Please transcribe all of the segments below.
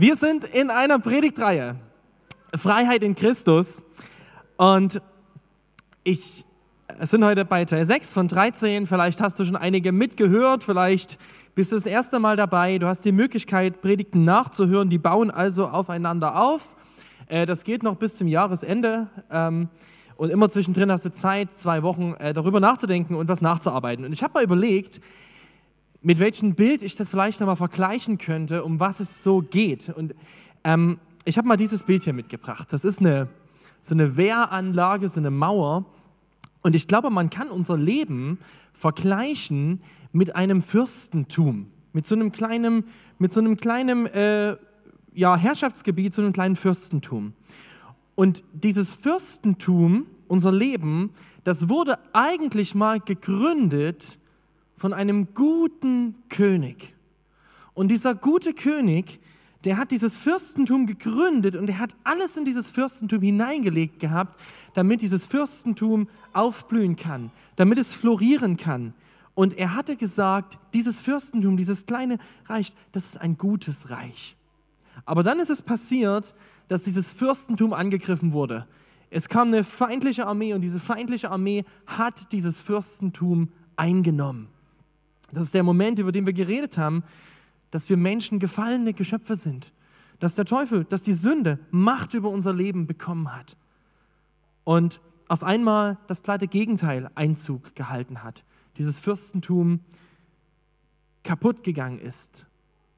Wir sind in einer Predigtreihe, Freiheit in Christus. Und ich sind heute bei Teil 6 von 13. Vielleicht hast du schon einige mitgehört, vielleicht bist du das erste Mal dabei. Du hast die Möglichkeit, Predigten nachzuhören. Die bauen also aufeinander auf. Äh, das geht noch bis zum Jahresende. Ähm, und immer zwischendrin hast du Zeit, zwei Wochen äh, darüber nachzudenken und was nachzuarbeiten. Und ich habe mal überlegt, mit welchem Bild ich das vielleicht nochmal vergleichen könnte, um was es so geht. Und ähm, ich habe mal dieses Bild hier mitgebracht. Das ist eine, so eine Wehranlage, so eine Mauer. Und ich glaube, man kann unser Leben vergleichen mit einem Fürstentum, mit so einem kleinen, mit so einem kleinen äh, ja, Herrschaftsgebiet, so einem kleinen Fürstentum. Und dieses Fürstentum, unser Leben, das wurde eigentlich mal gegründet von einem guten König. Und dieser gute König, der hat dieses Fürstentum gegründet und er hat alles in dieses Fürstentum hineingelegt gehabt, damit dieses Fürstentum aufblühen kann, damit es florieren kann. Und er hatte gesagt, dieses Fürstentum, dieses kleine Reich, das ist ein gutes Reich. Aber dann ist es passiert, dass dieses Fürstentum angegriffen wurde. Es kam eine feindliche Armee und diese feindliche Armee hat dieses Fürstentum eingenommen. Das ist der Moment, über den wir geredet haben, dass wir Menschen gefallene Geschöpfe sind. Dass der Teufel, dass die Sünde Macht über unser Leben bekommen hat. Und auf einmal das glatte Gegenteil Einzug gehalten hat. Dieses Fürstentum kaputt gegangen ist,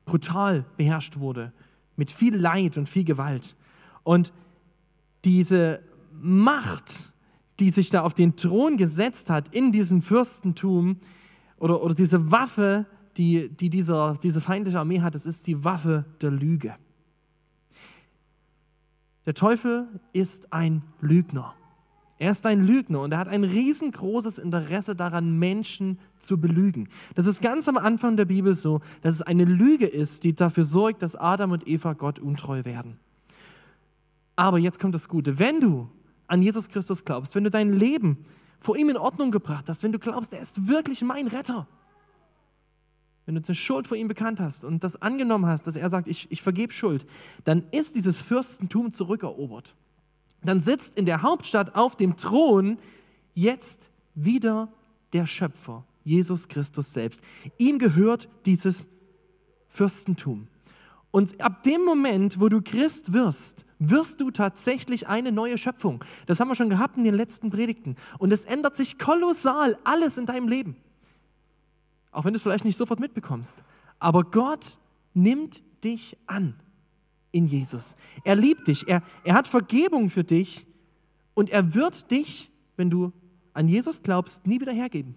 brutal beherrscht wurde, mit viel Leid und viel Gewalt. Und diese Macht, die sich da auf den Thron gesetzt hat in diesem Fürstentum, oder, oder diese Waffe, die, die dieser, diese feindliche Armee hat, das ist die Waffe der Lüge. Der Teufel ist ein Lügner. Er ist ein Lügner und er hat ein riesengroßes Interesse daran, Menschen zu belügen. Das ist ganz am Anfang der Bibel so, dass es eine Lüge ist, die dafür sorgt, dass Adam und Eva Gott untreu werden. Aber jetzt kommt das Gute. Wenn du an Jesus Christus glaubst, wenn du dein Leben vor ihm in Ordnung gebracht hast, wenn du glaubst, er ist wirklich mein Retter, wenn du eine Schuld vor ihm bekannt hast und das angenommen hast, dass er sagt, ich, ich vergebe Schuld, dann ist dieses Fürstentum zurückerobert. Dann sitzt in der Hauptstadt auf dem Thron jetzt wieder der Schöpfer, Jesus Christus selbst. Ihm gehört dieses Fürstentum. Und ab dem Moment, wo du Christ wirst, wirst du tatsächlich eine neue Schöpfung. Das haben wir schon gehabt in den letzten Predigten. Und es ändert sich kolossal alles in deinem Leben. Auch wenn du es vielleicht nicht sofort mitbekommst. Aber Gott nimmt dich an in Jesus. Er liebt dich. Er, er hat Vergebung für dich. Und er wird dich, wenn du an Jesus glaubst, nie wieder hergeben.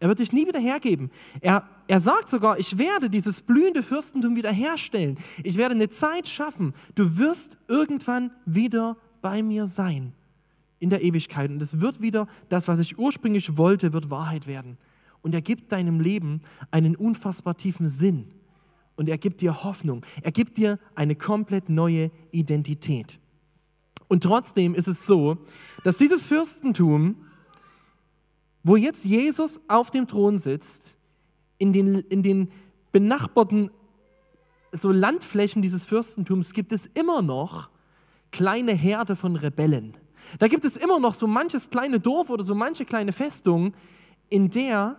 Er wird dich nie wieder hergeben. Er, er sagt sogar, ich werde dieses blühende Fürstentum wiederherstellen. Ich werde eine Zeit schaffen. Du wirst irgendwann wieder bei mir sein in der Ewigkeit. Und es wird wieder das, was ich ursprünglich wollte, wird Wahrheit werden. Und er gibt deinem Leben einen unfassbar tiefen Sinn. Und er gibt dir Hoffnung. Er gibt dir eine komplett neue Identität. Und trotzdem ist es so, dass dieses Fürstentum wo jetzt Jesus auf dem Thron sitzt, in den, in den benachbarten so Landflächen dieses Fürstentums gibt es immer noch kleine Herde von Rebellen. Da gibt es immer noch so manches kleine Dorf oder so manche kleine Festung, in der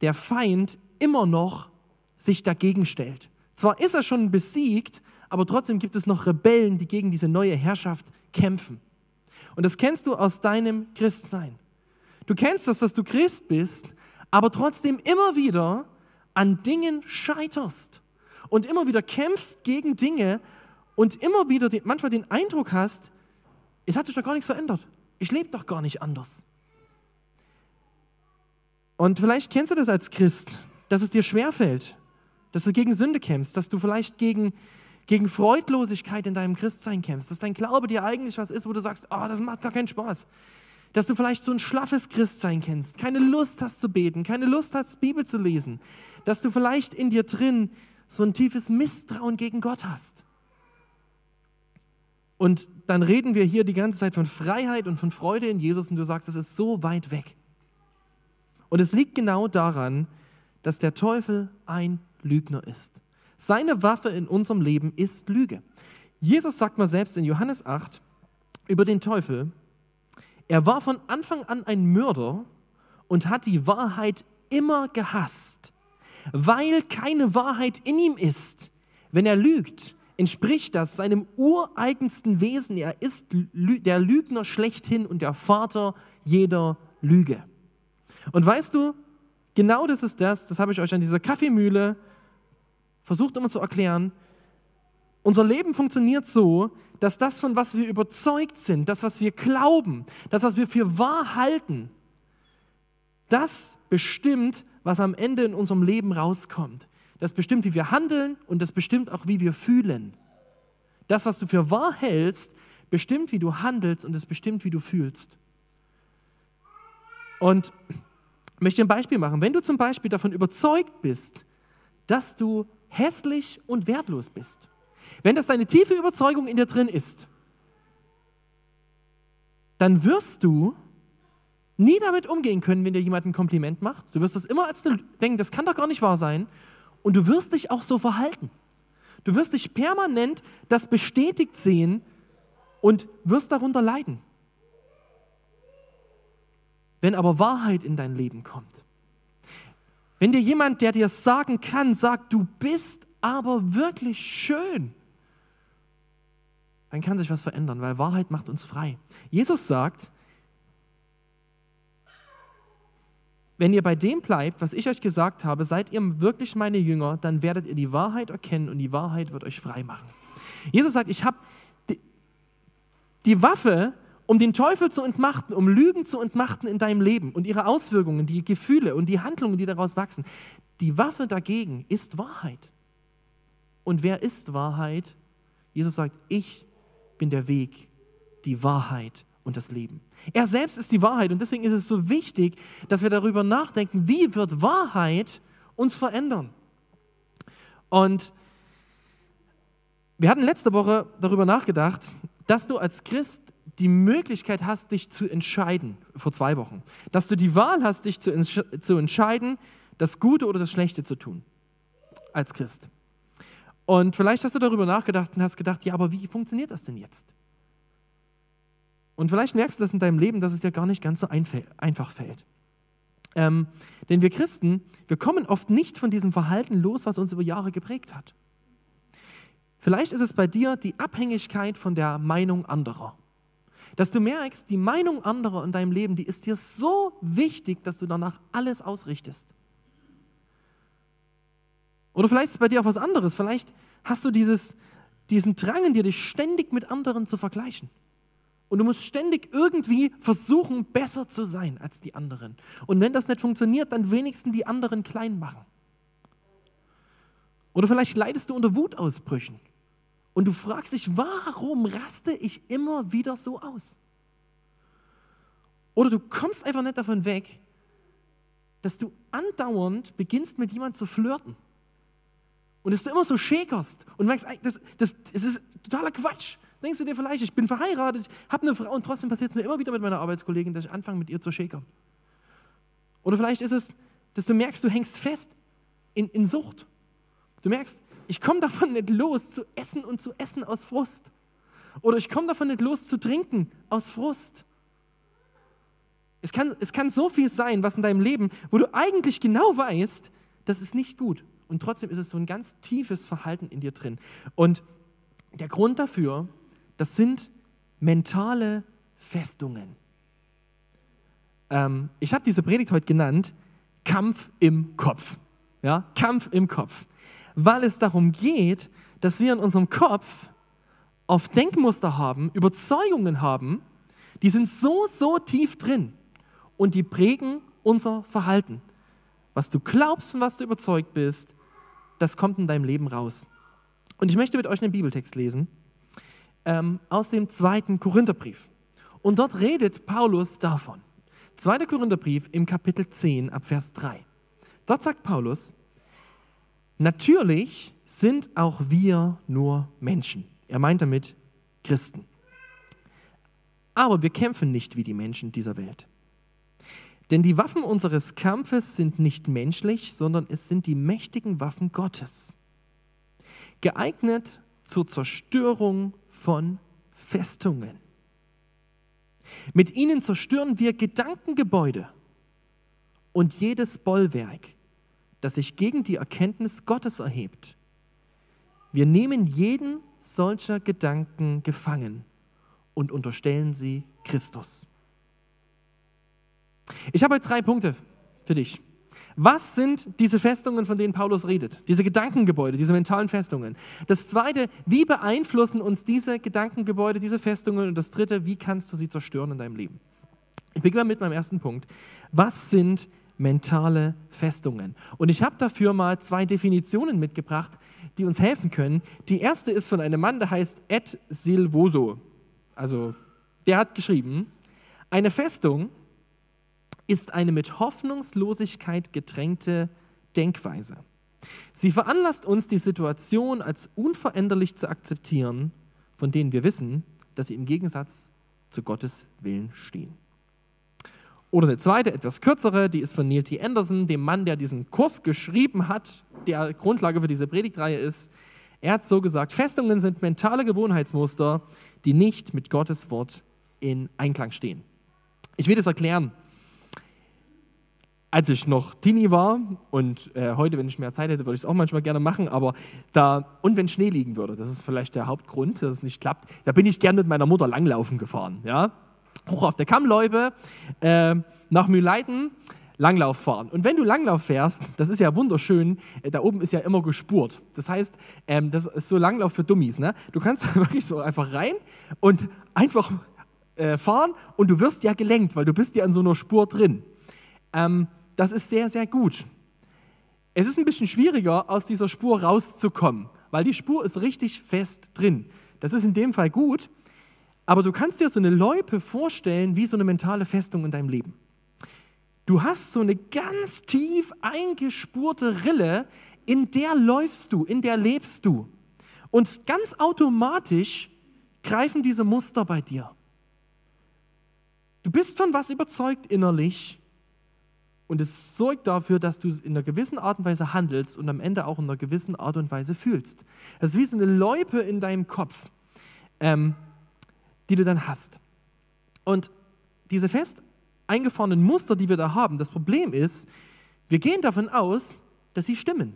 der Feind immer noch sich dagegen stellt. Zwar ist er schon besiegt, aber trotzdem gibt es noch Rebellen, die gegen diese neue Herrschaft kämpfen. Und das kennst du aus deinem Christsein. Du kennst das, dass du Christ bist, aber trotzdem immer wieder an Dingen scheiterst und immer wieder kämpfst gegen Dinge und immer wieder den, manchmal den Eindruck hast, es hat sich doch gar nichts verändert. Ich lebe doch gar nicht anders. Und vielleicht kennst du das als Christ, dass es dir schwerfällt, dass du gegen Sünde kämpfst, dass du vielleicht gegen, gegen Freudlosigkeit in deinem Christsein kämpfst, dass dein Glaube dir eigentlich was ist, wo du sagst, oh, das macht gar keinen Spaß dass du vielleicht so ein schlaffes Christsein kennst, keine Lust hast zu beten, keine Lust hast, Bibel zu lesen, dass du vielleicht in dir drin so ein tiefes Misstrauen gegen Gott hast. Und dann reden wir hier die ganze Zeit von Freiheit und von Freude in Jesus und du sagst, es ist so weit weg. Und es liegt genau daran, dass der Teufel ein Lügner ist. Seine Waffe in unserem Leben ist Lüge. Jesus sagt mal selbst in Johannes 8 über den Teufel, er war von Anfang an ein Mörder und hat die Wahrheit immer gehasst, weil keine Wahrheit in ihm ist. Wenn er lügt, entspricht das seinem ureigensten Wesen. Er ist der Lügner schlechthin und der Vater jeder Lüge. Und weißt du, genau das ist das, das habe ich euch an dieser Kaffeemühle versucht immer zu erklären. Unser Leben funktioniert so, dass das, von was wir überzeugt sind, das, was wir glauben, das, was wir für wahr halten, das bestimmt, was am Ende in unserem Leben rauskommt. Das bestimmt, wie wir handeln und das bestimmt auch, wie wir fühlen. Das, was du für wahr hältst, bestimmt, wie du handelst und es bestimmt, wie du fühlst. Und ich möchte ein Beispiel machen. Wenn du zum Beispiel davon überzeugt bist, dass du hässlich und wertlos bist, wenn das deine tiefe Überzeugung in dir drin ist, dann wirst du nie damit umgehen können, wenn dir jemand ein Kompliment macht. Du wirst das immer als denken, das kann doch gar nicht wahr sein. Und du wirst dich auch so verhalten. Du wirst dich permanent das bestätigt sehen und wirst darunter leiden. Wenn aber Wahrheit in dein Leben kommt, wenn dir jemand, der dir sagen kann, sagt, du bist aber wirklich schön, dann kann sich was verändern, weil Wahrheit macht uns frei. Jesus sagt, wenn ihr bei dem bleibt, was ich euch gesagt habe, seid ihr wirklich meine Jünger, dann werdet ihr die Wahrheit erkennen und die Wahrheit wird euch frei machen. Jesus sagt, ich habe die, die Waffe um den Teufel zu entmachten, um Lügen zu entmachten in deinem Leben und ihre Auswirkungen, die Gefühle und die Handlungen, die daraus wachsen. Die Waffe dagegen ist Wahrheit. Und wer ist Wahrheit? Jesus sagt, ich bin der Weg, die Wahrheit und das Leben. Er selbst ist die Wahrheit und deswegen ist es so wichtig, dass wir darüber nachdenken, wie wird Wahrheit uns verändern. Und wir hatten letzte Woche darüber nachgedacht, dass du als Christ die Möglichkeit hast, dich zu entscheiden, vor zwei Wochen, dass du die Wahl hast, dich zu, zu entscheiden, das Gute oder das Schlechte zu tun, als Christ. Und vielleicht hast du darüber nachgedacht und hast gedacht, ja, aber wie funktioniert das denn jetzt? Und vielleicht merkst du das in deinem Leben, dass es dir gar nicht ganz so einfach fällt. Ähm, denn wir Christen, wir kommen oft nicht von diesem Verhalten los, was uns über Jahre geprägt hat. Vielleicht ist es bei dir die Abhängigkeit von der Meinung anderer. Dass du merkst, die Meinung anderer in deinem Leben, die ist dir so wichtig, dass du danach alles ausrichtest. Oder vielleicht ist es bei dir auch was anderes. Vielleicht hast du dieses, diesen Drang in dir, dich ständig mit anderen zu vergleichen. Und du musst ständig irgendwie versuchen, besser zu sein als die anderen. Und wenn das nicht funktioniert, dann wenigstens die anderen klein machen. Oder vielleicht leidest du unter Wutausbrüchen. Und du fragst dich, warum raste ich immer wieder so aus? Oder du kommst einfach nicht davon weg, dass du andauernd beginnst mit jemandem zu flirten. Und dass du immer so schäkerst und merkst, das, das, das ist totaler Quatsch. Denkst du dir vielleicht, ich bin verheiratet, habe eine Frau und trotzdem passiert es mir immer wieder mit meiner Arbeitskollegin, dass ich anfange mit ihr zu schäkern. Oder vielleicht ist es, dass du merkst, du hängst fest in, in Sucht. Du merkst, ich komme davon nicht los zu essen und zu essen aus Frust. Oder ich komme davon nicht los zu trinken aus Frust. Es kann, es kann so viel sein, was in deinem Leben, wo du eigentlich genau weißt, das ist nicht gut. Und trotzdem ist es so ein ganz tiefes Verhalten in dir drin. Und der Grund dafür, das sind mentale Festungen. Ähm, ich habe diese Predigt heute genannt, Kampf im Kopf. Ja, Kampf im Kopf weil es darum geht, dass wir in unserem Kopf oft Denkmuster haben, Überzeugungen haben, die sind so, so tief drin und die prägen unser Verhalten. Was du glaubst und was du überzeugt bist, das kommt in deinem Leben raus. Und ich möchte mit euch einen Bibeltext lesen ähm, aus dem zweiten Korintherbrief. Und dort redet Paulus davon. Zweiter Korintherbrief im Kapitel 10 ab Vers 3. Dort sagt Paulus, Natürlich sind auch wir nur Menschen. Er meint damit Christen. Aber wir kämpfen nicht wie die Menschen dieser Welt. Denn die Waffen unseres Kampfes sind nicht menschlich, sondern es sind die mächtigen Waffen Gottes. geeignet zur Zerstörung von Festungen. Mit ihnen zerstören wir Gedankengebäude und jedes Bollwerk, das sich gegen die Erkenntnis Gottes erhebt. Wir nehmen jeden solcher Gedanken gefangen und unterstellen sie Christus. Ich habe heute drei Punkte für dich. Was sind diese Festungen, von denen Paulus redet? Diese Gedankengebäude, diese mentalen Festungen. Das zweite, wie beeinflussen uns diese Gedankengebäude, diese Festungen? Und das dritte, wie kannst du sie zerstören in deinem Leben? Ich beginne mit meinem ersten Punkt. Was sind mentale Festungen? Und ich habe dafür mal zwei Definitionen mitgebracht, die uns helfen können. Die erste ist von einem Mann, der heißt Ed Silvoso. Also, der hat geschrieben, eine Festung ist eine mit Hoffnungslosigkeit getränkte Denkweise. Sie veranlasst uns, die Situation als unveränderlich zu akzeptieren, von denen wir wissen, dass sie im Gegensatz zu Gottes Willen stehen. Oder eine zweite, etwas kürzere, die ist von Neil T. Anderson, dem Mann, der diesen Kurs geschrieben hat, der Grundlage für diese Predigtreihe ist. Er hat so gesagt, Festungen sind mentale Gewohnheitsmuster, die nicht mit Gottes Wort in Einklang stehen. Ich will das erklären als ich noch Teenie war und äh, heute, wenn ich mehr Zeit hätte, würde ich es auch manchmal gerne machen, aber da, und wenn Schnee liegen würde, das ist vielleicht der Hauptgrund, dass es nicht klappt, da bin ich gerne mit meiner Mutter langlaufen gefahren, ja, hoch auf der Kammläufe, äh, nach Mühleiten, Langlauf fahren. Und wenn du Langlauf fährst, das ist ja wunderschön, äh, da oben ist ja immer gespurt. Das heißt, ähm, das ist so Langlauf für Dummies. Ne? Du kannst wirklich so einfach rein und einfach äh, fahren und du wirst ja gelenkt, weil du bist ja in so einer Spur drin. Ähm, das ist sehr, sehr gut. Es ist ein bisschen schwieriger, aus dieser Spur rauszukommen, weil die Spur ist richtig fest drin. Das ist in dem Fall gut, aber du kannst dir so eine Loipe vorstellen wie so eine mentale Festung in deinem Leben. Du hast so eine ganz tief eingespurte Rille, in der läufst du, in der lebst du. Und ganz automatisch greifen diese Muster bei dir. Du bist von was überzeugt innerlich und es sorgt dafür, dass du in einer gewissen Art und Weise handelst und am Ende auch in einer gewissen Art und Weise fühlst. Das ist wie so eine Loipe in deinem Kopf, ähm, die du dann hast. Und diese fest eingefahrenen Muster, die wir da haben, das Problem ist, wir gehen davon aus, dass sie stimmen.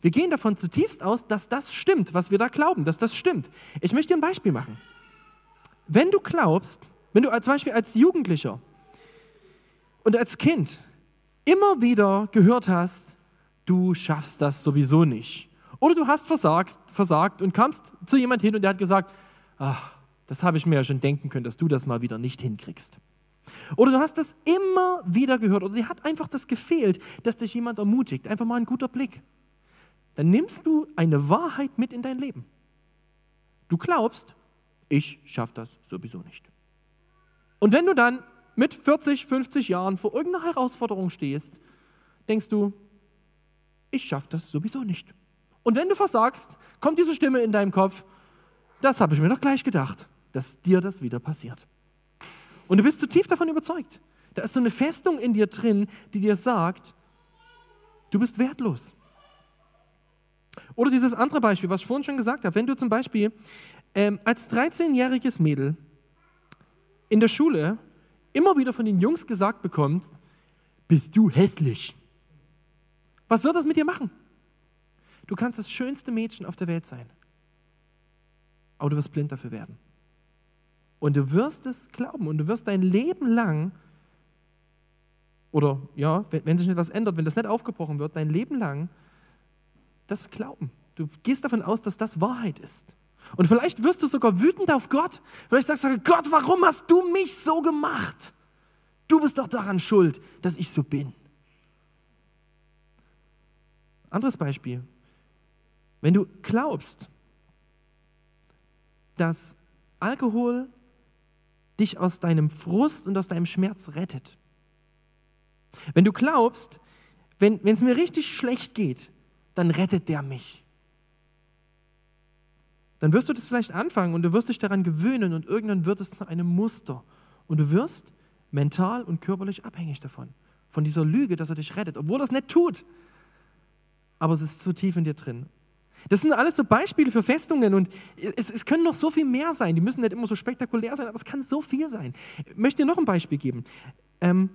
Wir gehen davon zutiefst aus, dass das stimmt, was wir da glauben, dass das stimmt. Ich möchte dir ein Beispiel machen. Wenn du glaubst, wenn du als Beispiel als Jugendlicher und als Kind immer wieder gehört hast, du schaffst das sowieso nicht. Oder du hast versagt, versagt und kamst zu jemand hin und der hat gesagt, ach, das habe ich mir ja schon denken können, dass du das mal wieder nicht hinkriegst. Oder du hast das immer wieder gehört oder dir hat einfach das gefehlt, dass dich jemand ermutigt, einfach mal ein guter Blick. Dann nimmst du eine Wahrheit mit in dein Leben. Du glaubst, ich schaffe das sowieso nicht. Und wenn du dann mit 40, 50 Jahren vor irgendeiner Herausforderung stehst, denkst du, ich schaffe das sowieso nicht. Und wenn du versagst, kommt diese Stimme in deinem Kopf, das habe ich mir doch gleich gedacht, dass dir das wieder passiert. Und du bist zutiefst davon überzeugt. Da ist so eine Festung in dir drin, die dir sagt, du bist wertlos. Oder dieses andere Beispiel, was ich vorhin schon gesagt habe, wenn du zum Beispiel ähm, als 13-jähriges Mädel in der Schule immer wieder von den Jungs gesagt bekommt, bist du hässlich. Was wird das mit dir machen? Du kannst das schönste Mädchen auf der Welt sein, aber du wirst blind dafür werden. Und du wirst es glauben und du wirst dein Leben lang, oder ja, wenn, sich etwas ändert, wenn das nicht aufgebrochen wird, dein Leben lang das glauben. Du gehst davon aus, dass das Wahrheit ist. Und vielleicht wirst du sogar wütend auf Gott. Vielleicht sagst du, Gott, warum hast du mich so gemacht? Du bist doch daran schuld, dass ich so bin. Anderes Beispiel. Wenn du glaubst, dass Alkohol dich aus deinem Frust und aus deinem Schmerz rettet. Wenn du glaubst, wenn es mir richtig schlecht geht, dann rettet der mich dann wirst du das vielleicht anfangen und du wirst dich daran gewöhnen und irgendwann wird es zu einem Muster. Und du wirst mental und körperlich abhängig davon, von dieser Lüge, dass er dich rettet, obwohl er es nicht tut. Aber es ist zu tief in dir drin. Das sind alles so Beispiele für Festungen und es, es, können noch so viel mehr sein. Die müssen nicht immer so spektakulär sein, aber es kann so viel sein. Ich möchte dir noch ein Beispiel geben. Ähm,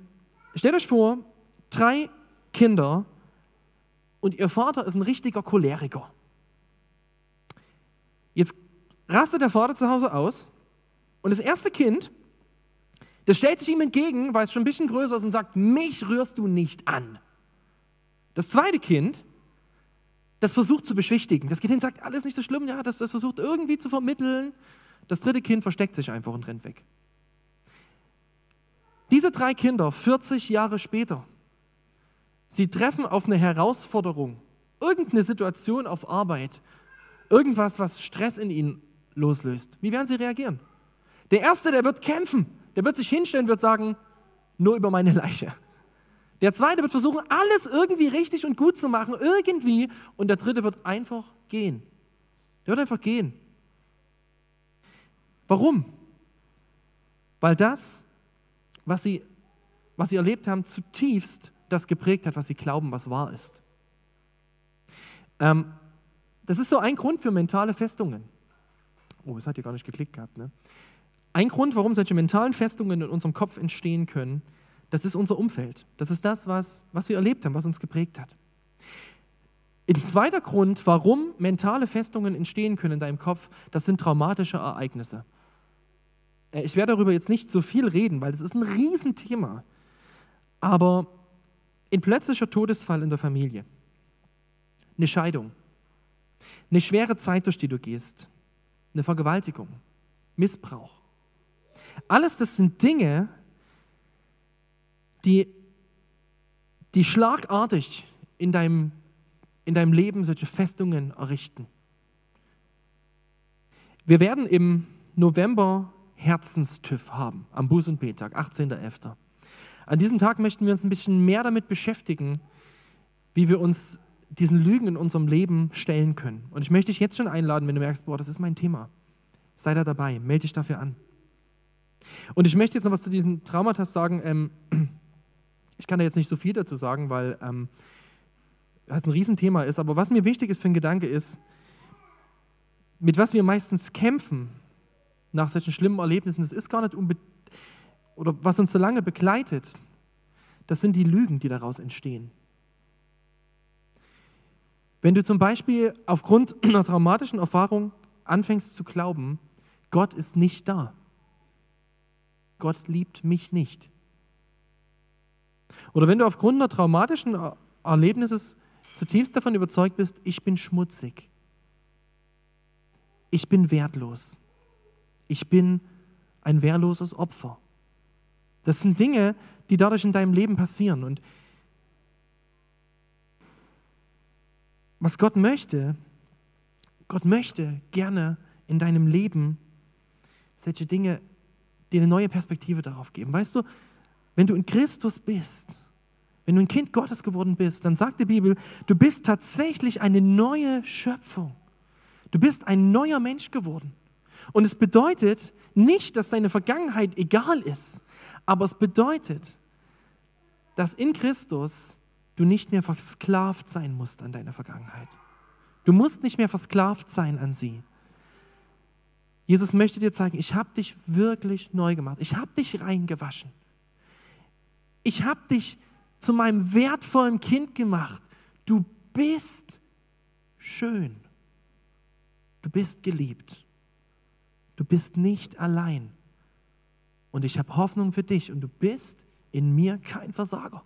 stellt euch vor, drei Kinder und ihr Vater ist ein richtiger Choleriker. Jetzt rastet der Vater zu Hause aus und das erste Kind, das stellt sich ihm entgegen, weil es schon ein bisschen größer ist und sagt, mich rührst du nicht an. Das zweite Kind, das versucht zu beschwichtigen. Das Kind hin sagt, alles nicht so schlimm, ja, das, das versucht irgendwie zu vermitteln. Das dritte Kind versteckt sich einfach und rennt weg. Diese drei Kinder, 40 Jahre später, sie treffen auf eine Herausforderung, irgendeine Situation auf Arbeit, irgendwas, was Stress in ihnen loslöst. Wie werden sie reagieren? Der Erste, der wird kämpfen, der wird sich hinstellen, wird sagen, nur über meine Leiche. Der Zweite wird versuchen, alles irgendwie richtig und gut zu machen, irgendwie. Und der Dritte wird einfach gehen. Der wird einfach gehen. Warum? Weil das, was sie, was sie erlebt haben, zutiefst das geprägt hat, was sie glauben, was wahr ist. Ähm, das ist so ein Grund für mentale Festungen. Oh, das hat ihr gar nicht geklickt gehabt. Ne? Ein Grund, warum solche mentalen Festungen in unserem Kopf entstehen können, das ist unser Umfeld. Das ist das, was, was wir erlebt haben, was uns geprägt hat. Ein zweiter Grund, warum mentale Festungen entstehen können in deinem Kopf, das sind traumatische Ereignisse. Äh, ich werde darüber jetzt nicht so viel reden, weil das ist ein Riesenthema. Aber ein plötzlicher Todesfall in der Familie, eine Scheidung, eine schwere Zeit, durch die du gehst, eine Vergewaltigung, Missbrauch. Alles das sind Dinge, die, die schlagartig in deinem, in deinem Leben solche Festungen errichten. Wir werden im November Herzenstüff haben, am Buß- und Betag, 18.11. An diesem Tag möchten wir uns ein bisschen mehr damit beschäftigen, wie wir uns diesen Lügen in unserem Leben stellen können. Und ich möchte dich jetzt schon einladen, wenn du merkst, boah, das ist mein Thema. Sei da dabei, melde dich dafür an. Und ich möchte jetzt noch was zu diesen Traumata sagen. Ähm, ich kann da jetzt nicht so viel dazu sagen, weil ähm, das ein Riesenthema ist. Aber was mir wichtig ist für ein Gedanke ist, mit was wir meistens kämpfen nach solchen schlimmen Erlebnissen, das ist gar nicht unbedingt, oder was uns so lange begleitet, das sind die Lügen, die daraus entstehen. Wenn du zum Beispiel aufgrund einer traumatischen Erfahrung anfängst zu glauben, Gott ist nicht da. Gott liebt mich nicht. Oder wenn du aufgrund einer traumatischen Erlebnisses zutiefst davon überzeugt bist, ich bin schmutzig. Ich bin wertlos. Ich bin ein wehrloses Opfer. Das sind Dinge, die dadurch in deinem Leben passieren. Und was Gott möchte, Gott möchte gerne in deinem Leben solche Dinge, dir eine neue Perspektive darauf geben. Weißt du, wenn du in Christus bist, wenn du ein Kind Gottes geworden bist, dann sagt die Bibel, du bist tatsächlich eine neue Schöpfung. Du bist ein neuer Mensch geworden. Und es bedeutet nicht, dass deine Vergangenheit egal ist, aber es bedeutet, dass in Christus du nicht mehr versklavt sein musst an deiner Vergangenheit. Du musst nicht mehr versklavt sein an sie. Jesus möchte dir zeigen, ich habe dich wirklich neu gemacht. Ich habe dich reingewaschen. Ich habe dich zu meinem wertvollen Kind gemacht. Du bist schön. Du bist geliebt. Du bist nicht allein. Und ich habe Hoffnung für dich und du bist in mir kein Versager.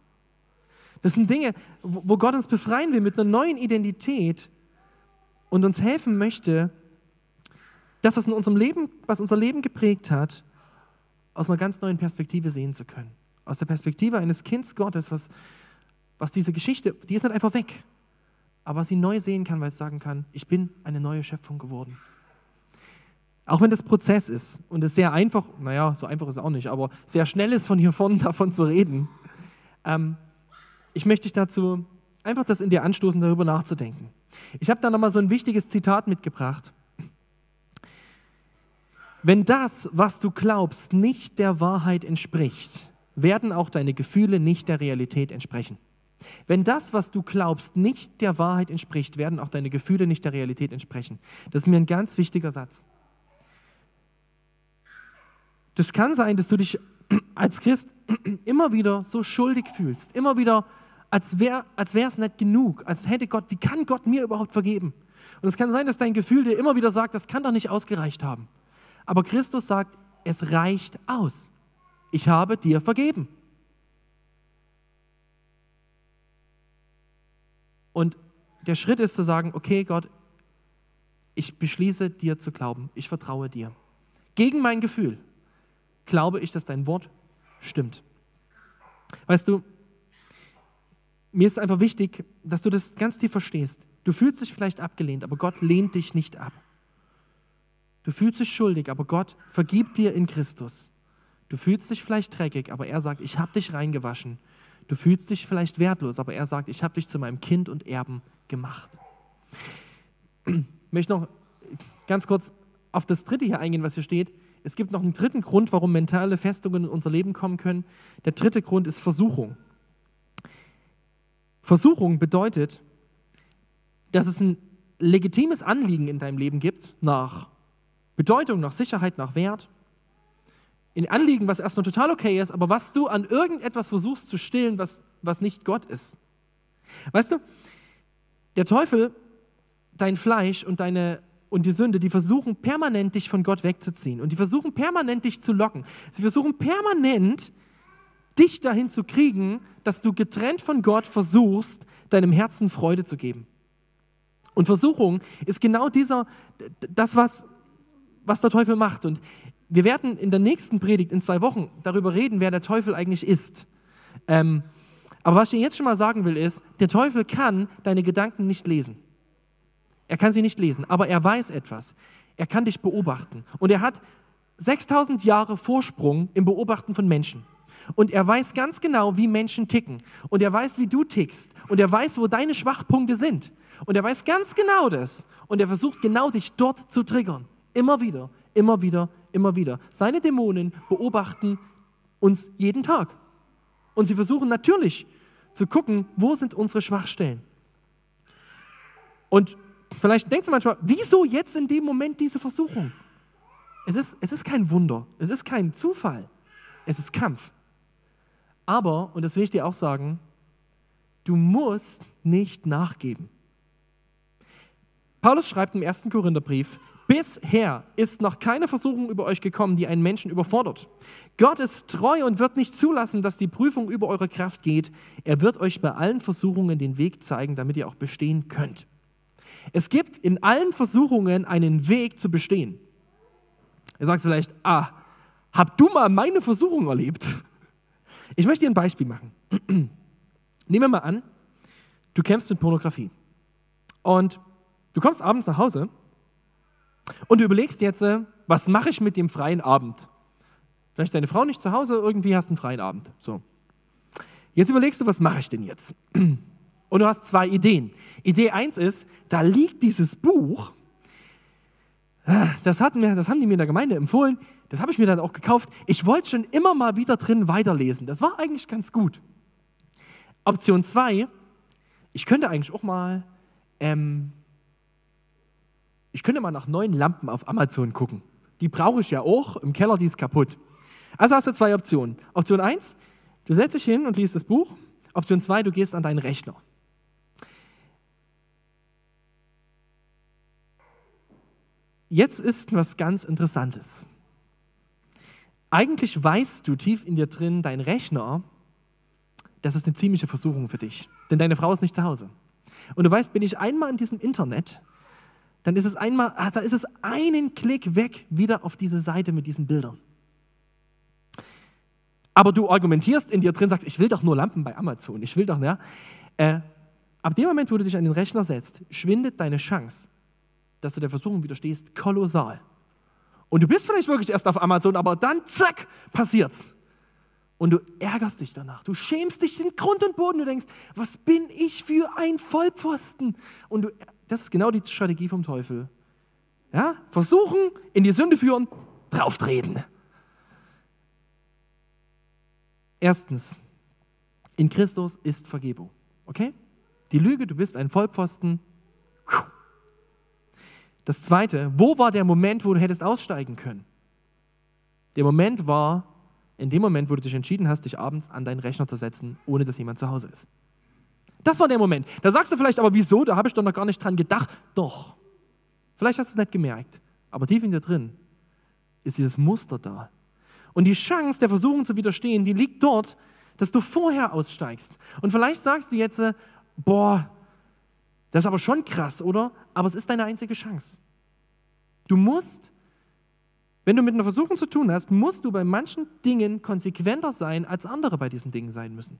Das sind Dinge, wo Gott uns befreien will mit einer neuen Identität und uns helfen möchte, das, was in unserem Leben, was unser Leben geprägt hat, aus einer ganz neuen Perspektive sehen zu können. Aus der Perspektive eines Kindes Gottes, was, was diese Geschichte, die ist nicht einfach weg, aber was sie neu sehen kann, weil es sagen kann, ich bin eine neue Schöpfung geworden. Auch wenn das Prozess ist und es sehr einfach, naja, so einfach ist es auch nicht, aber sehr schnell ist, von hier vorne davon zu reden. Ähm, ich möchte dich dazu einfach das in dir anstoßen, darüber nachzudenken. Ich habe da nochmal so ein wichtiges Zitat mitgebracht. Wenn das, was du glaubst, nicht der Wahrheit entspricht, werden auch deine Gefühle nicht der Realität entsprechen. Wenn das, was du glaubst, nicht der Wahrheit entspricht, werden auch deine Gefühle nicht der Realität entsprechen. Das ist mir ein ganz wichtiger Satz. Das kann sein, dass du dich als Christ immer wieder so schuldig fühlst, immer wieder, als wäre als es nicht genug, als hätte Gott, wie kann Gott mir überhaupt vergeben? Und es kann sein, dass dein Gefühl dir immer wieder sagt, das kann doch nicht ausgereicht haben. Aber Christus sagt, es reicht aus. Ich habe dir vergeben. Und der Schritt ist zu sagen, okay Gott, ich beschließe dir zu glauben, ich vertraue dir. Gegen mein Gefühl glaube ich, dass dein Wort stimmt. Weißt du, mir ist einfach wichtig, dass du das ganz tief verstehst. Du fühlst dich vielleicht abgelehnt, aber Gott lehnt dich nicht ab. Du fühlst dich schuldig, aber Gott vergibt dir in Christus. Du fühlst dich vielleicht dreckig, aber er sagt, ich habe dich reingewaschen. Du fühlst dich vielleicht wertlos, aber er sagt, ich habe dich zu meinem Kind und Erben gemacht. Ich möchte noch ganz kurz auf das dritte hier eingehen, was hier steht. Es gibt noch einen dritten Grund, warum mentale Festungen in unser Leben kommen können. Der dritte Grund ist Versuchung. Versuchung bedeutet, dass es ein legitimes Anliegen in deinem Leben gibt nach Bedeutung, nach Sicherheit, nach Wert. Ein Anliegen, was erstmal total okay ist, aber was du an irgendetwas versuchst zu stillen, was, was nicht Gott ist. Weißt du, der Teufel, dein Fleisch und deine und die Sünde, die versuchen permanent dich von Gott wegzuziehen und die versuchen permanent dich zu locken. Sie versuchen permanent dich dahin zu kriegen, dass du getrennt von Gott versuchst, deinem Herzen Freude zu geben. Und Versuchung ist genau dieser, das, was, was der Teufel macht. Und wir werden in der nächsten Predigt in zwei Wochen darüber reden, wer der Teufel eigentlich ist. Ähm, aber was ich dir jetzt schon mal sagen will, ist, der Teufel kann deine Gedanken nicht lesen. Er kann sie nicht lesen, aber er weiß etwas. Er kann dich beobachten. Und er hat 6000 Jahre Vorsprung im Beobachten von Menschen. Und er weiß ganz genau, wie Menschen ticken. Und er weiß, wie du tickst. Und er weiß, wo deine Schwachpunkte sind. Und er weiß ganz genau das. Und er versucht genau dich dort zu triggern. Immer wieder, immer wieder, immer wieder. Seine Dämonen beobachten uns jeden Tag. Und sie versuchen natürlich zu gucken, wo sind unsere Schwachstellen. Und Vielleicht denkst du manchmal, wieso jetzt in dem Moment diese Versuchung? Es ist, es ist kein Wunder, es ist kein Zufall, es ist Kampf. Aber, und das will ich dir auch sagen, du musst nicht nachgeben. Paulus schreibt im ersten Korintherbrief, Bisher ist noch keine Versuchung über euch gekommen, die einen Menschen überfordert. Gott ist treu und wird nicht zulassen, dass die Prüfung über eure Kraft geht. Er wird euch bei allen Versuchungen den Weg zeigen, damit ihr auch bestehen könnt. Es gibt in allen Versuchungen einen Weg zu bestehen. Ihr sagt vielleicht, ah, habt du mal meine Versuchung erlebt? Ich möchte dir ein Beispiel machen. Nehmen wir mal an, du kämpfst mit Pornografie und du kommst abends nach Hause und du überlegst jetzt, äh, was mache ich mit dem freien Abend? Vielleicht ist deine Frau nicht zu Hause, irgendwie hast du einen freien Abend. So. Jetzt überlegst du, was mache ich denn jetzt? Und du hast zwei Ideen. Idee eins ist, da liegt dieses Buch, das, hatten wir, das haben die mir in der Gemeinde empfohlen, das habe ich mir dann auch gekauft. Ich wollte schon immer mal wieder drin weiterlesen. Das war eigentlich ganz gut. Option zwei, ich könnte eigentlich auch mal, ähm, ich könnte mal nach neuen Lampen auf Amazon gucken. Die brauche ich ja auch, im Keller, die ist kaputt. Also hast du zwei Optionen. Option eins, du setzt dich hin und liest das Buch. Option zwei, du gehst an deinen Rechner. Jetzt ist was ganz Interessantes. Eigentlich weißt du tief in dir drin, dein Rechner, das ist eine ziemliche Versuchung für dich, denn deine Frau ist nicht zu Hause. Und du weißt, bin ich einmal in diesem Internet, dann ist es einmal, da ist es einen Klick weg wieder auf diese Seite mit diesen Bildern. Aber du argumentierst in dir drin, sagst, ich will doch nur Lampen bei Amazon, ich will doch, ja. Äh, ab dem Moment, wo du dich an den Rechner setzt, schwindet deine Chance, dass du der Versuchung widerstehst, kolossal. Und du bist vielleicht wirklich erst auf Amazon, aber dann, zack, passiert's. Und du ärgerst dich danach. Du schämst dich in Grund und Boden. Du denkst, was bin ich für ein Vollpfosten? Und du, das ist genau die Strategie vom Teufel. Ja? Versuchen, in die Sünde führen, drauftreten. Erstens, in Christus ist Vergebung. Okay? Die Lüge, du bist ein Vollpfosten. Das zweite, wo war der Moment, wo du hättest aussteigen können? Der Moment war in dem Moment, wo du dich entschieden hast, dich abends an deinen Rechner zu setzen, ohne dass jemand zu Hause ist. Das war der Moment. Da sagst du vielleicht, aber wieso? Da habe ich doch noch gar nicht dran gedacht. Doch. Vielleicht hast du es nicht gemerkt, aber tief in dir drin ist dieses Muster da. Und die Chance der Versuchung zu widerstehen, die liegt dort, dass du vorher aussteigst. Und vielleicht sagst du jetzt, äh, boah, das ist aber schon krass, oder? Aber es ist deine einzige Chance. Du musst, wenn du mit einer Versuchung zu tun hast, musst du bei manchen Dingen konsequenter sein, als andere bei diesen Dingen sein müssen.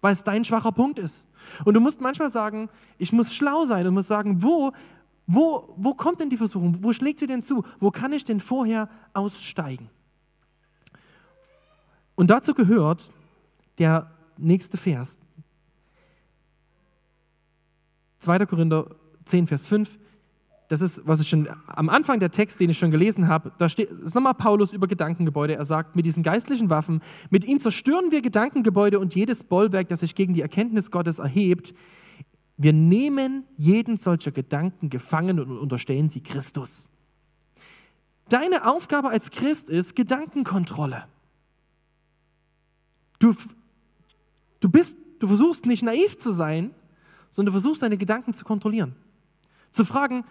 Weil es dein schwacher Punkt ist. Und du musst manchmal sagen, ich muss schlau sein und muss sagen, wo, wo, wo kommt denn die Versuchung? Wo schlägt sie denn zu? Wo kann ich denn vorher aussteigen? Und dazu gehört der nächste Vers. 2. Korinther 10, Vers 5. Das ist, was ich schon am Anfang der Text, den ich schon gelesen habe, da steht, ist nochmal Paulus über Gedankengebäude. Er sagt, mit diesen geistlichen Waffen, mit ihnen zerstören wir Gedankengebäude und jedes Bollwerk, das sich gegen die Erkenntnis Gottes erhebt. Wir nehmen jeden solcher Gedanken gefangen und unterstellen sie Christus. Deine Aufgabe als Christ ist Gedankenkontrolle. Du, du, bist, du versuchst nicht naiv zu sein, sondern du versuchst deine Gedanken zu kontrollieren. Zu fragen,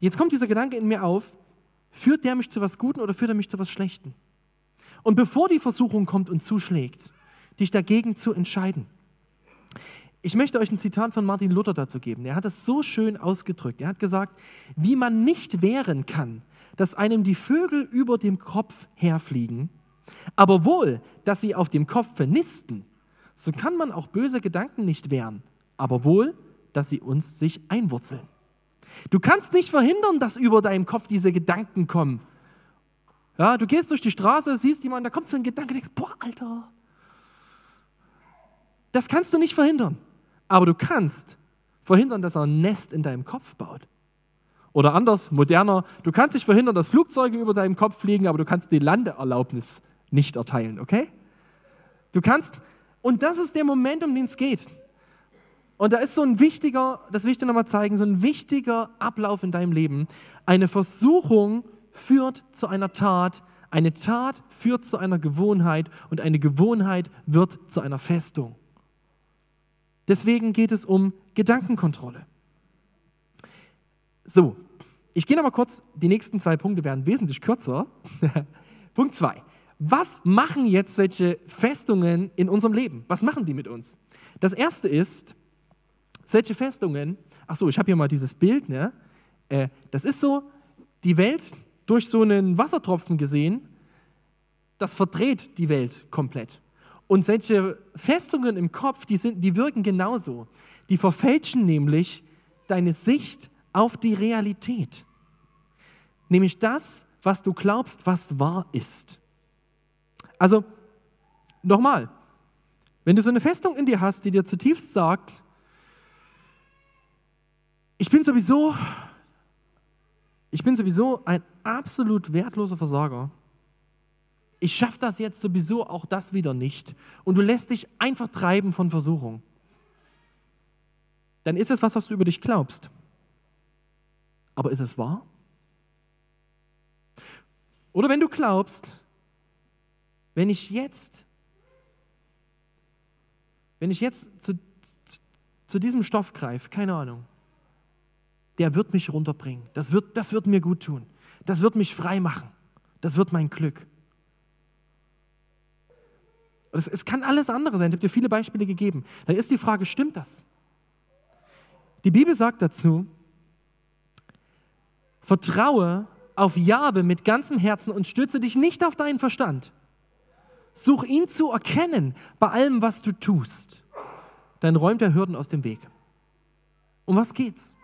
jetzt kommt dieser Gedanke in mir auf, führt der mich zu was Guten oder führt er mich zu was Schlechten? Und bevor die Versuchung kommt und zuschlägt, dich dagegen zu entscheiden. Ich möchte euch ein Zitat von Martin Luther dazu geben. Er hat es so schön ausgedrückt. Er hat gesagt, wie man nicht wehren kann, dass einem die Vögel über dem Kopf herfliegen, aber wohl, dass sie auf dem Kopf vernisten, so kann man auch böse Gedanken nicht wehren, aber wohl, dass sie uns sich einwurzeln. Du kannst nicht verhindern, dass über deinem Kopf diese Gedanken kommen. Ja, du gehst durch die Straße, siehst jemanden, da kommt so ein Gedanke, denkst, boah, Alter. Das kannst du nicht verhindern. Aber du kannst verhindern, dass er ein Nest in deinem Kopf baut. Oder anders, moderner, du kannst nicht verhindern, dass Flugzeuge über deinem Kopf fliegen, aber du kannst die Landeerlaubnis nicht erteilen, okay? Du kannst, und das ist der Moment, um den es geht. Und da ist so ein wichtiger, das will ich dir nochmal zeigen, so ein wichtiger Ablauf in deinem Leben. Eine Versuchung führt zu einer Tat, eine Tat führt zu einer Gewohnheit und eine Gewohnheit wird zu einer Festung. Deswegen geht es um Gedankenkontrolle. So, ich gehe nochmal kurz, die nächsten zwei Punkte werden wesentlich kürzer. Punkt zwei. Was machen jetzt solche Festungen in unserem Leben? Was machen die mit uns? Das erste ist, solche Festungen, ach so, ich habe hier mal dieses Bild, ne? Äh, das ist so, die Welt durch so einen Wassertropfen gesehen, das verdreht die Welt komplett. Und solche Festungen im Kopf, die, sind, die wirken genauso. Die verfälschen nämlich deine Sicht auf die Realität. Nämlich das, was du glaubst, was wahr ist. Also, nochmal, wenn du so eine Festung in dir hast, die dir zutiefst sagt, ich bin sowieso, ich bin sowieso ein absolut wertloser Versager. Ich schaffe das jetzt sowieso auch das wieder nicht. Und du lässt dich einfach treiben von Versuchung. Dann ist es was, was du über dich glaubst. Aber ist es wahr? Oder wenn du glaubst, wenn ich jetzt, wenn ich jetzt zu, zu, zu diesem Stoff greife, keine Ahnung, der wird mich runterbringen. Das wird, das wird mir gut tun. Das wird mich frei machen. Das wird mein Glück. Es, es kann alles andere sein. Ich habe dir viele Beispiele gegeben. Dann ist die Frage, stimmt das? Die Bibel sagt dazu, vertraue auf Jahwe mit ganzem Herzen und stütze dich nicht auf deinen Verstand. Such ihn zu erkennen bei allem, was du tust. Dann räumt er Hürden aus dem Weg. Um was geht's?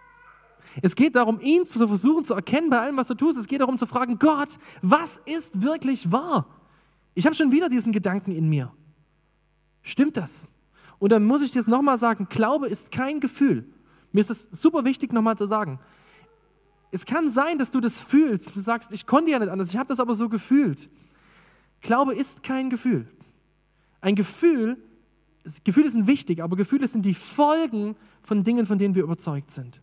Es geht darum, ihn zu versuchen zu erkennen bei allem, was du tust. Es geht darum zu fragen, Gott, was ist wirklich wahr? Ich habe schon wieder diesen Gedanken in mir. Stimmt das? Und dann muss ich dir es nochmal sagen, Glaube ist kein Gefühl. Mir ist es super wichtig nochmal zu sagen. Es kann sein, dass du das fühlst. Du sagst, ich konnte ja nicht anders, ich habe das aber so gefühlt. Glaube ist kein Gefühl. Ein Gefühl Gefühle sind wichtig, aber Gefühle sind die Folgen von Dingen, von denen wir überzeugt sind.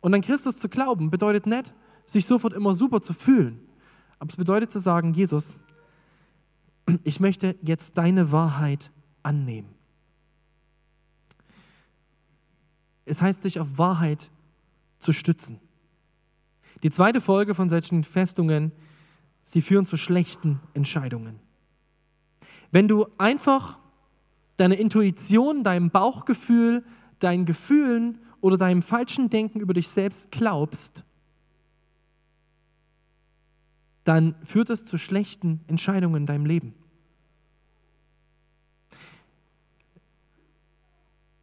Und an Christus zu glauben, bedeutet nicht, sich sofort immer super zu fühlen. Aber es bedeutet zu sagen, Jesus, ich möchte jetzt deine Wahrheit annehmen. Es heißt, sich auf Wahrheit zu stützen. Die zweite Folge von solchen Festungen, sie führen zu schlechten Entscheidungen. Wenn du einfach deine Intuition, deinem Bauchgefühl, deinen Gefühlen oder deinem falschen Denken über dich selbst glaubst, dann führt es zu schlechten Entscheidungen in deinem Leben.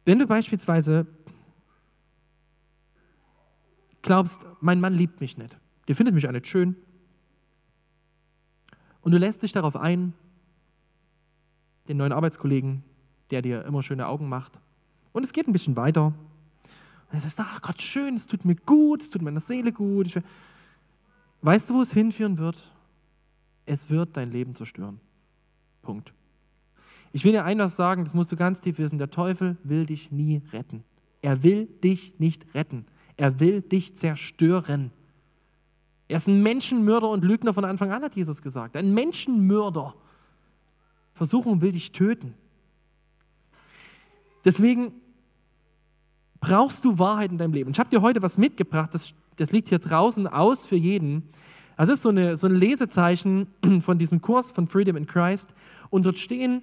Wenn du beispielsweise glaubst, mein Mann liebt mich nicht, der findet mich auch nicht schön, und du lässt dich darauf ein, den neuen Arbeitskollegen, der dir immer schöne Augen macht, und es geht ein bisschen weiter, und er sagt, ach Gott, schön, es tut mir gut, es tut meiner Seele gut. Weißt du, wo es hinführen wird? Es wird dein Leben zerstören. Punkt. Ich will dir eines sagen, das musst du ganz tief wissen, der Teufel will dich nie retten. Er will dich nicht retten. Er will dich zerstören. Er ist ein Menschenmörder und Lügner von Anfang an, hat Jesus gesagt. Ein Menschenmörder. Versuchung will dich töten. Deswegen brauchst du Wahrheit in deinem Leben. Ich habe dir heute was mitgebracht, das, das liegt hier draußen aus für jeden. Das ist so, eine, so ein Lesezeichen von diesem Kurs von Freedom in Christ. Und dort stehen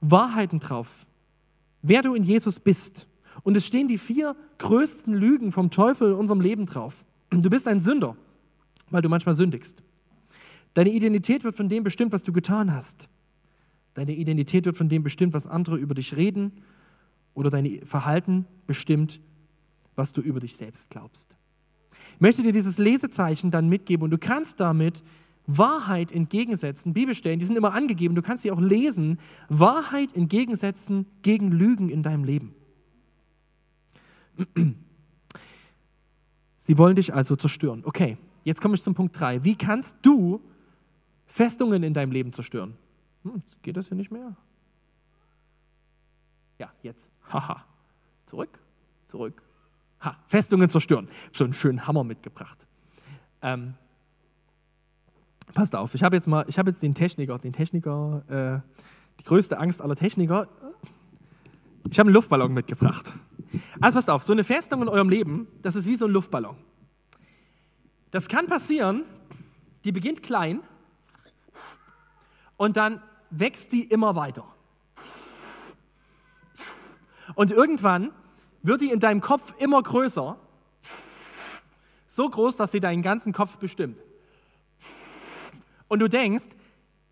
Wahrheiten drauf, wer du in Jesus bist. Und es stehen die vier größten Lügen vom Teufel in unserem Leben drauf. Du bist ein Sünder, weil du manchmal sündigst. Deine Identität wird von dem bestimmt, was du getan hast. Deine Identität wird von dem bestimmt, was andere über dich reden. Oder dein Verhalten bestimmt, was du über dich selbst glaubst. Ich möchte dir dieses Lesezeichen dann mitgeben und du kannst damit Wahrheit entgegensetzen. Bibelstellen, die sind immer angegeben, du kannst sie auch lesen. Wahrheit entgegensetzen gegen Lügen in deinem Leben. Sie wollen dich also zerstören. Okay, jetzt komme ich zum Punkt 3. Wie kannst du Festungen in deinem Leben zerstören? Hm, geht das hier nicht mehr? Ja, jetzt. Haha. Zurück, zurück. Ha, Festungen zerstören. Ich habe so einen schönen Hammer mitgebracht. Ähm, Passt auf, ich habe jetzt mal, ich habe jetzt den Techniker, den Techniker, äh, die größte Angst aller Techniker. Ich habe einen Luftballon mitgebracht. Also passt auf, so eine Festung in eurem Leben, das ist wie so ein Luftballon. Das kann passieren, die beginnt klein und dann wächst die immer weiter. Und irgendwann wird die in deinem Kopf immer größer, so groß, dass sie deinen ganzen Kopf bestimmt und du denkst,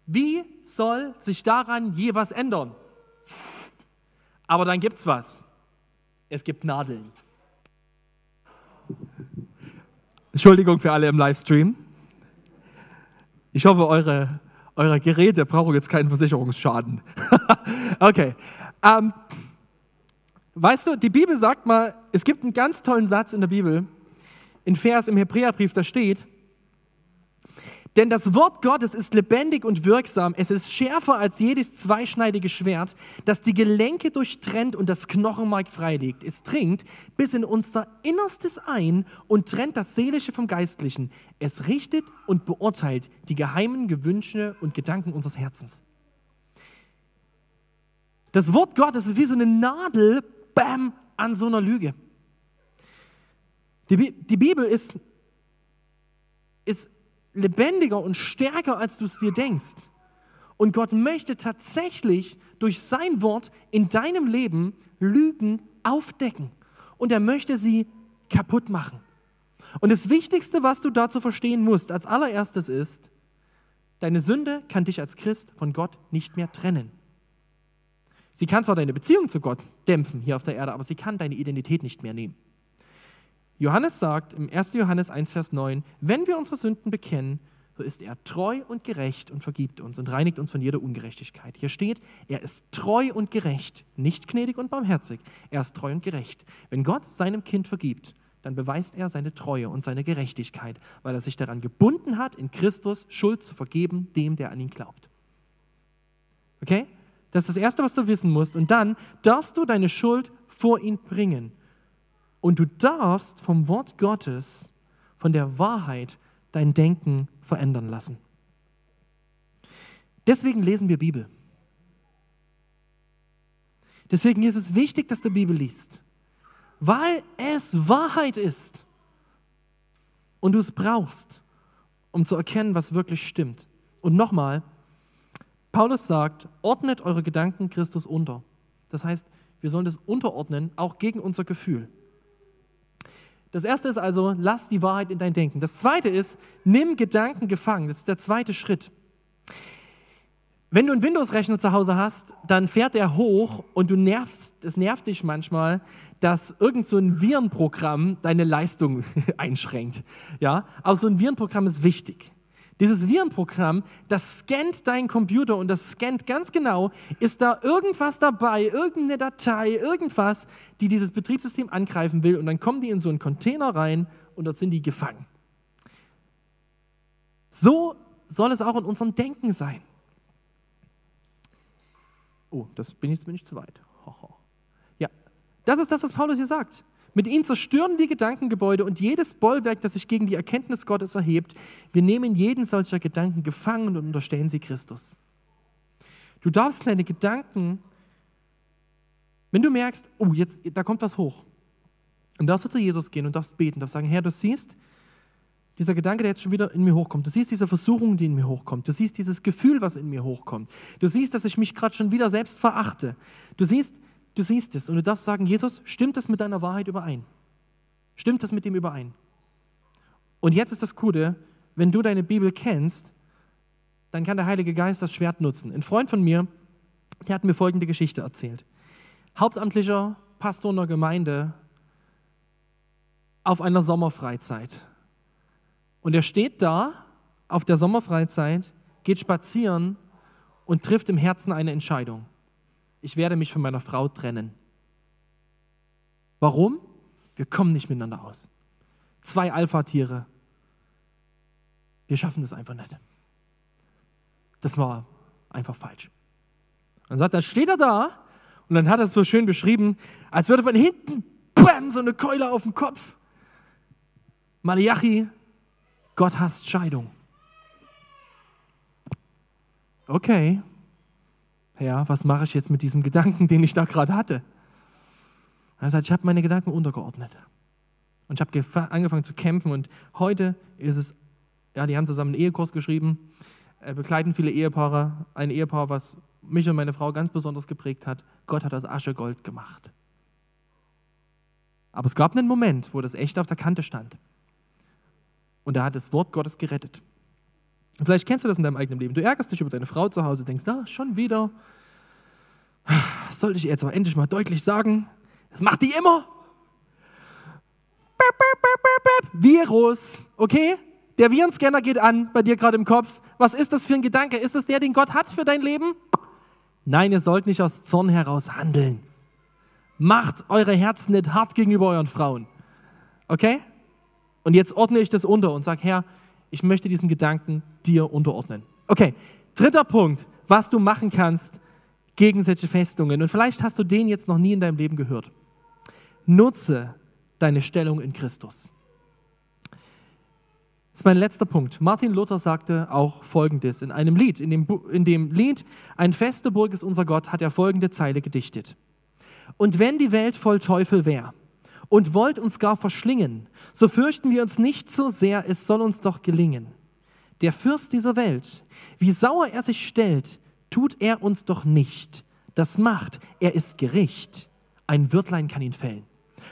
wie soll sich daran je was ändern? Aber dann gibt's was. Es gibt Nadeln. Entschuldigung für alle im Livestream. Ich hoffe, eure, eure Geräte brauchen jetzt keinen Versicherungsschaden. okay. Ähm, weißt du, die Bibel sagt mal, es gibt einen ganz tollen Satz in der Bibel, in Vers im Hebräerbrief, da steht, denn das Wort Gottes ist lebendig und wirksam. Es ist schärfer als jedes zweischneidige Schwert, das die Gelenke durchtrennt und das Knochenmark freilegt. Es dringt bis in unser Innerstes ein und trennt das Seelische vom Geistlichen. Es richtet und beurteilt die geheimen Gewünsche und Gedanken unseres Herzens. Das Wort Gottes ist wie so eine Nadel, bam, an so einer Lüge. Die, die Bibel ist, ist lebendiger und stärker, als du es dir denkst. Und Gott möchte tatsächlich durch sein Wort in deinem Leben Lügen aufdecken. Und er möchte sie kaputt machen. Und das Wichtigste, was du dazu verstehen musst, als allererstes ist, deine Sünde kann dich als Christ von Gott nicht mehr trennen. Sie kann zwar deine Beziehung zu Gott dämpfen hier auf der Erde, aber sie kann deine Identität nicht mehr nehmen. Johannes sagt im 1. Johannes 1, Vers 9, wenn wir unsere Sünden bekennen, so ist er treu und gerecht und vergibt uns und reinigt uns von jeder Ungerechtigkeit. Hier steht, er ist treu und gerecht, nicht gnädig und barmherzig. Er ist treu und gerecht. Wenn Gott seinem Kind vergibt, dann beweist er seine Treue und seine Gerechtigkeit, weil er sich daran gebunden hat, in Christus Schuld zu vergeben, dem, der an ihn glaubt. Okay? Das ist das Erste, was du wissen musst. Und dann darfst du deine Schuld vor ihn bringen. Und du darfst vom Wort Gottes, von der Wahrheit, dein Denken verändern lassen. Deswegen lesen wir Bibel. Deswegen ist es wichtig, dass du Bibel liest, weil es Wahrheit ist und du es brauchst, um zu erkennen, was wirklich stimmt. Und nochmal, Paulus sagt, ordnet eure Gedanken Christus unter. Das heißt, wir sollen das unterordnen, auch gegen unser Gefühl. Das erste ist also, lass die Wahrheit in dein Denken. Das zweite ist, nimm Gedanken gefangen. Das ist der zweite Schritt. Wenn du einen Windows-Rechner zu Hause hast, dann fährt er hoch und du nervst, es nervt dich manchmal, dass irgend so ein Virenprogramm deine Leistung einschränkt. Ja, aber so ein Virenprogramm ist wichtig. Dieses Virenprogramm, das scannt deinen Computer und das scannt ganz genau, ist da irgendwas dabei, irgendeine Datei, irgendwas, die dieses Betriebssystem angreifen will und dann kommen die in so einen Container rein und dort sind die gefangen. So soll es auch in unserem Denken sein. Oh, das bin ich, jetzt bin ich zu weit. Ja, das ist das, was Paulus hier sagt. Mit ihnen zerstören wir Gedankengebäude und jedes Bollwerk, das sich gegen die Erkenntnis Gottes erhebt. Wir nehmen jeden solcher Gedanken gefangen und unterstellen sie Christus. Du darfst deine Gedanken, wenn du merkst, oh, jetzt, da kommt was hoch, dann darfst du zu Jesus gehen und darfst beten, darfst sagen, Herr, du siehst, dieser Gedanke, der jetzt schon wieder in mir hochkommt. Du siehst diese Versuchung, die in mir hochkommt. Du siehst dieses Gefühl, was in mir hochkommt. Du siehst, dass ich mich gerade schon wieder selbst verachte. Du siehst, du siehst es und du darfst sagen, Jesus, stimmt das mit deiner Wahrheit überein? Stimmt das mit dem überein? Und jetzt ist das Coole, wenn du deine Bibel kennst, dann kann der Heilige Geist das Schwert nutzen. Ein Freund von mir, der hat mir folgende Geschichte erzählt. Hauptamtlicher Pastor einer Gemeinde auf einer Sommerfreizeit. Und er steht da auf der Sommerfreizeit, geht spazieren und trifft im Herzen eine Entscheidung. Ich werde mich von meiner Frau trennen. Warum? Wir kommen nicht miteinander aus. Zwei Alpha-Tiere. Wir schaffen das einfach nicht. Das war einfach falsch. Dann sagt er, steht er da und dann hat er es so schön beschrieben, als würde von hinten bam, so eine Keule auf den Kopf. Malachi Gott hasst Scheidung. Okay, ja, was mache ich jetzt mit diesem Gedanken, den ich da gerade hatte? Er sagt, ich habe meine Gedanken untergeordnet. Und ich habe angefangen zu kämpfen und heute ist es, ja, die haben zusammen einen Ehekurs geschrieben, äh, begleiten viele Ehepaare, ein Ehepaar, was mich und meine Frau ganz besonders geprägt hat. Gott hat das Asche Gold gemacht. Aber es gab einen Moment, wo das echt auf der Kante stand. Und da hat das Wort Gottes gerettet. Vielleicht kennst du das in deinem eigenen Leben. Du ärgerst dich über deine Frau zu Hause, denkst, ah, schon wieder. Sollte ich jetzt aber endlich mal deutlich sagen, das macht die immer. Virus, okay? Der Virenscanner geht an bei dir gerade im Kopf. Was ist das für ein Gedanke? Ist es der, den Gott hat für dein Leben? Nein, ihr sollt nicht aus Zorn heraus handeln. Macht eure Herzen nicht hart gegenüber euren Frauen. Okay? Und jetzt ordne ich das unter und sage, Herr, ich möchte diesen Gedanken dir unterordnen. Okay, dritter Punkt, was du machen kannst gegen solche Festungen. Und vielleicht hast du den jetzt noch nie in deinem Leben gehört. Nutze deine Stellung in Christus. Das ist mein letzter Punkt. Martin Luther sagte auch Folgendes in einem Lied. In dem, in dem Lied Ein feste Burg ist unser Gott hat er folgende Zeile gedichtet. Und wenn die Welt voll Teufel wäre, und wollt uns gar verschlingen, so fürchten wir uns nicht so sehr, es soll uns doch gelingen. Der Fürst dieser Welt, wie sauer er sich stellt, tut er uns doch nicht. Das macht, er ist Gericht. Ein Wirtlein kann ihn fällen.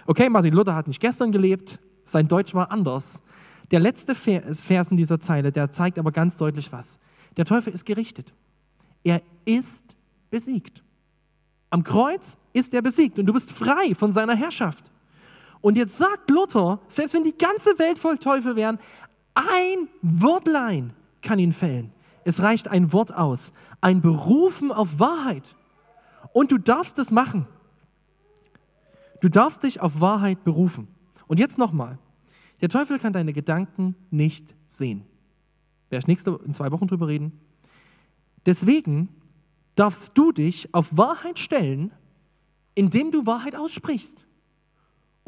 Okay, Martin Luther hat nicht gestern gelebt, sein Deutsch war anders. Der letzte Vers in dieser Zeile, der zeigt aber ganz deutlich was. Der Teufel ist gerichtet. Er ist besiegt. Am Kreuz ist er besiegt und du bist frei von seiner Herrschaft. Und jetzt sagt Luther, selbst wenn die ganze Welt voll Teufel wären, ein Wortlein kann ihn fällen. Es reicht ein Wort aus, ein Berufen auf Wahrheit. Und du darfst es machen. Du darfst dich auf Wahrheit berufen. Und jetzt nochmal. Der Teufel kann deine Gedanken nicht sehen. Werde ich nächste in zwei Wochen drüber reden. Deswegen darfst du dich auf Wahrheit stellen, indem du Wahrheit aussprichst.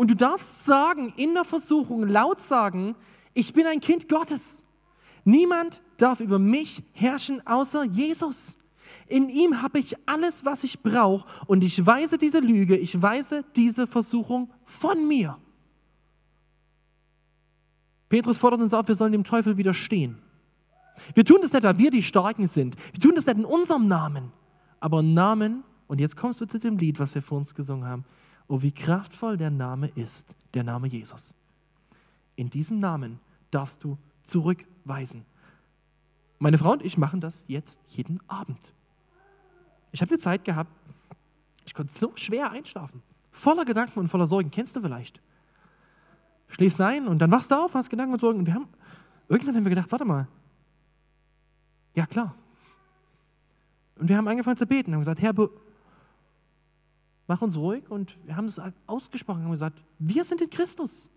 Und du darfst sagen, in der Versuchung laut sagen, ich bin ein Kind Gottes. Niemand darf über mich herrschen außer Jesus. In ihm habe ich alles, was ich brauche und ich weise diese Lüge, ich weise diese Versuchung von mir. Petrus fordert uns auf, wir sollen dem Teufel widerstehen. Wir tun das nicht, weil wir die Starken sind. Wir tun das nicht in unserem Namen, aber Namen, und jetzt kommst du zu dem Lied, was wir vor uns gesungen haben, oh, wie kraftvoll der Name ist, der Name Jesus. In diesem Namen darfst du zurückweisen. Meine Frau und ich machen das jetzt jeden Abend. Ich habe eine Zeit gehabt, ich konnte so schwer einschlafen. Voller Gedanken und voller Sorgen. Kennst du vielleicht? Schläfst ein und dann wachst du auf, hast Gedanken und Sorgen. Und wir haben, irgendwann haben wir gedacht, warte mal. Ja, klar. Und wir haben angefangen zu beten und haben gesagt, Herr, mach uns ruhig. Und wir haben das ausgesprochen haben gesagt, wir sind in Christus.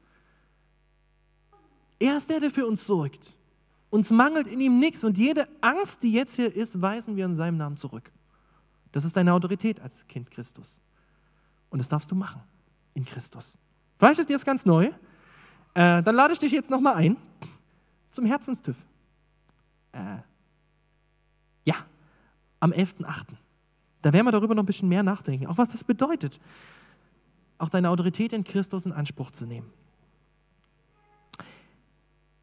Er ist der, der für uns sorgt. Uns mangelt in ihm nichts und jede Angst, die jetzt hier ist, weisen wir in seinem Namen zurück. Das ist deine Autorität als Kind Christus. Und das darfst du machen in Christus. Vielleicht ist dir das ganz neu. Äh, dann lade ich dich jetzt nochmal ein zum Herzenstüff. Äh, ja, am 11.8. Da werden wir darüber noch ein bisschen mehr nachdenken, auch was das bedeutet, auch deine Autorität in Christus in Anspruch zu nehmen.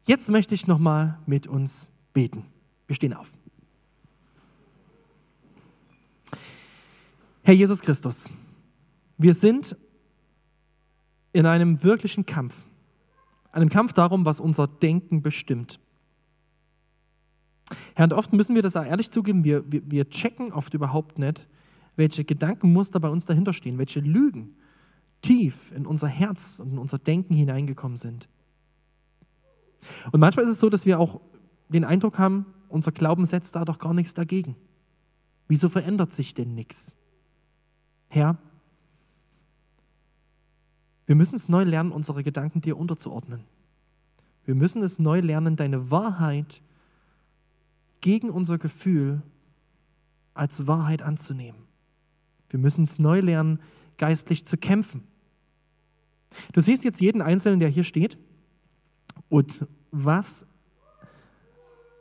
Jetzt möchte ich nochmal mit uns beten. Wir stehen auf. Herr Jesus Christus, wir sind in einem wirklichen Kampf, einem Kampf darum, was unser Denken bestimmt. Herr, und oft müssen wir das auch ehrlich zugeben, wir, wir, wir checken oft überhaupt nicht, welche Gedankenmuster bei uns dahinter stehen, welche Lügen tief in unser Herz und in unser Denken hineingekommen sind. Und manchmal ist es so, dass wir auch den Eindruck haben, unser Glauben setzt da doch gar nichts dagegen. Wieso verändert sich denn nichts? Herr, wir müssen es neu lernen, unsere Gedanken dir unterzuordnen. Wir müssen es neu lernen, deine Wahrheit gegen unser Gefühl als Wahrheit anzunehmen. Wir müssen es neu lernen, geistlich zu kämpfen. Du siehst jetzt jeden Einzelnen, der hier steht und was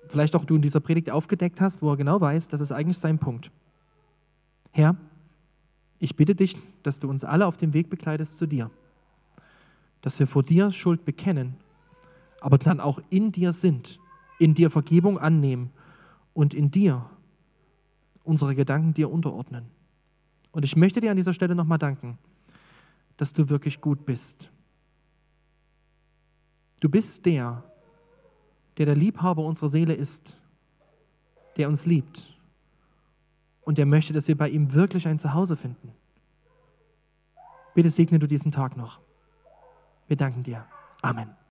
vielleicht auch du in dieser Predigt aufgedeckt hast, wo er genau weiß, das ist eigentlich sein Punkt. Herr, ich bitte dich, dass du uns alle auf dem Weg begleitest zu dir. Dass wir vor dir Schuld bekennen, aber dann auch in dir sind, in dir Vergebung annehmen und in dir unsere Gedanken dir unterordnen. Und ich möchte dir an dieser Stelle nochmal danken, dass du wirklich gut bist. Du bist der, der der Liebhaber unserer Seele ist, der uns liebt und der möchte, dass wir bei ihm wirklich ein Zuhause finden. Bitte segne du diesen Tag noch. Wir danken dir. Amen.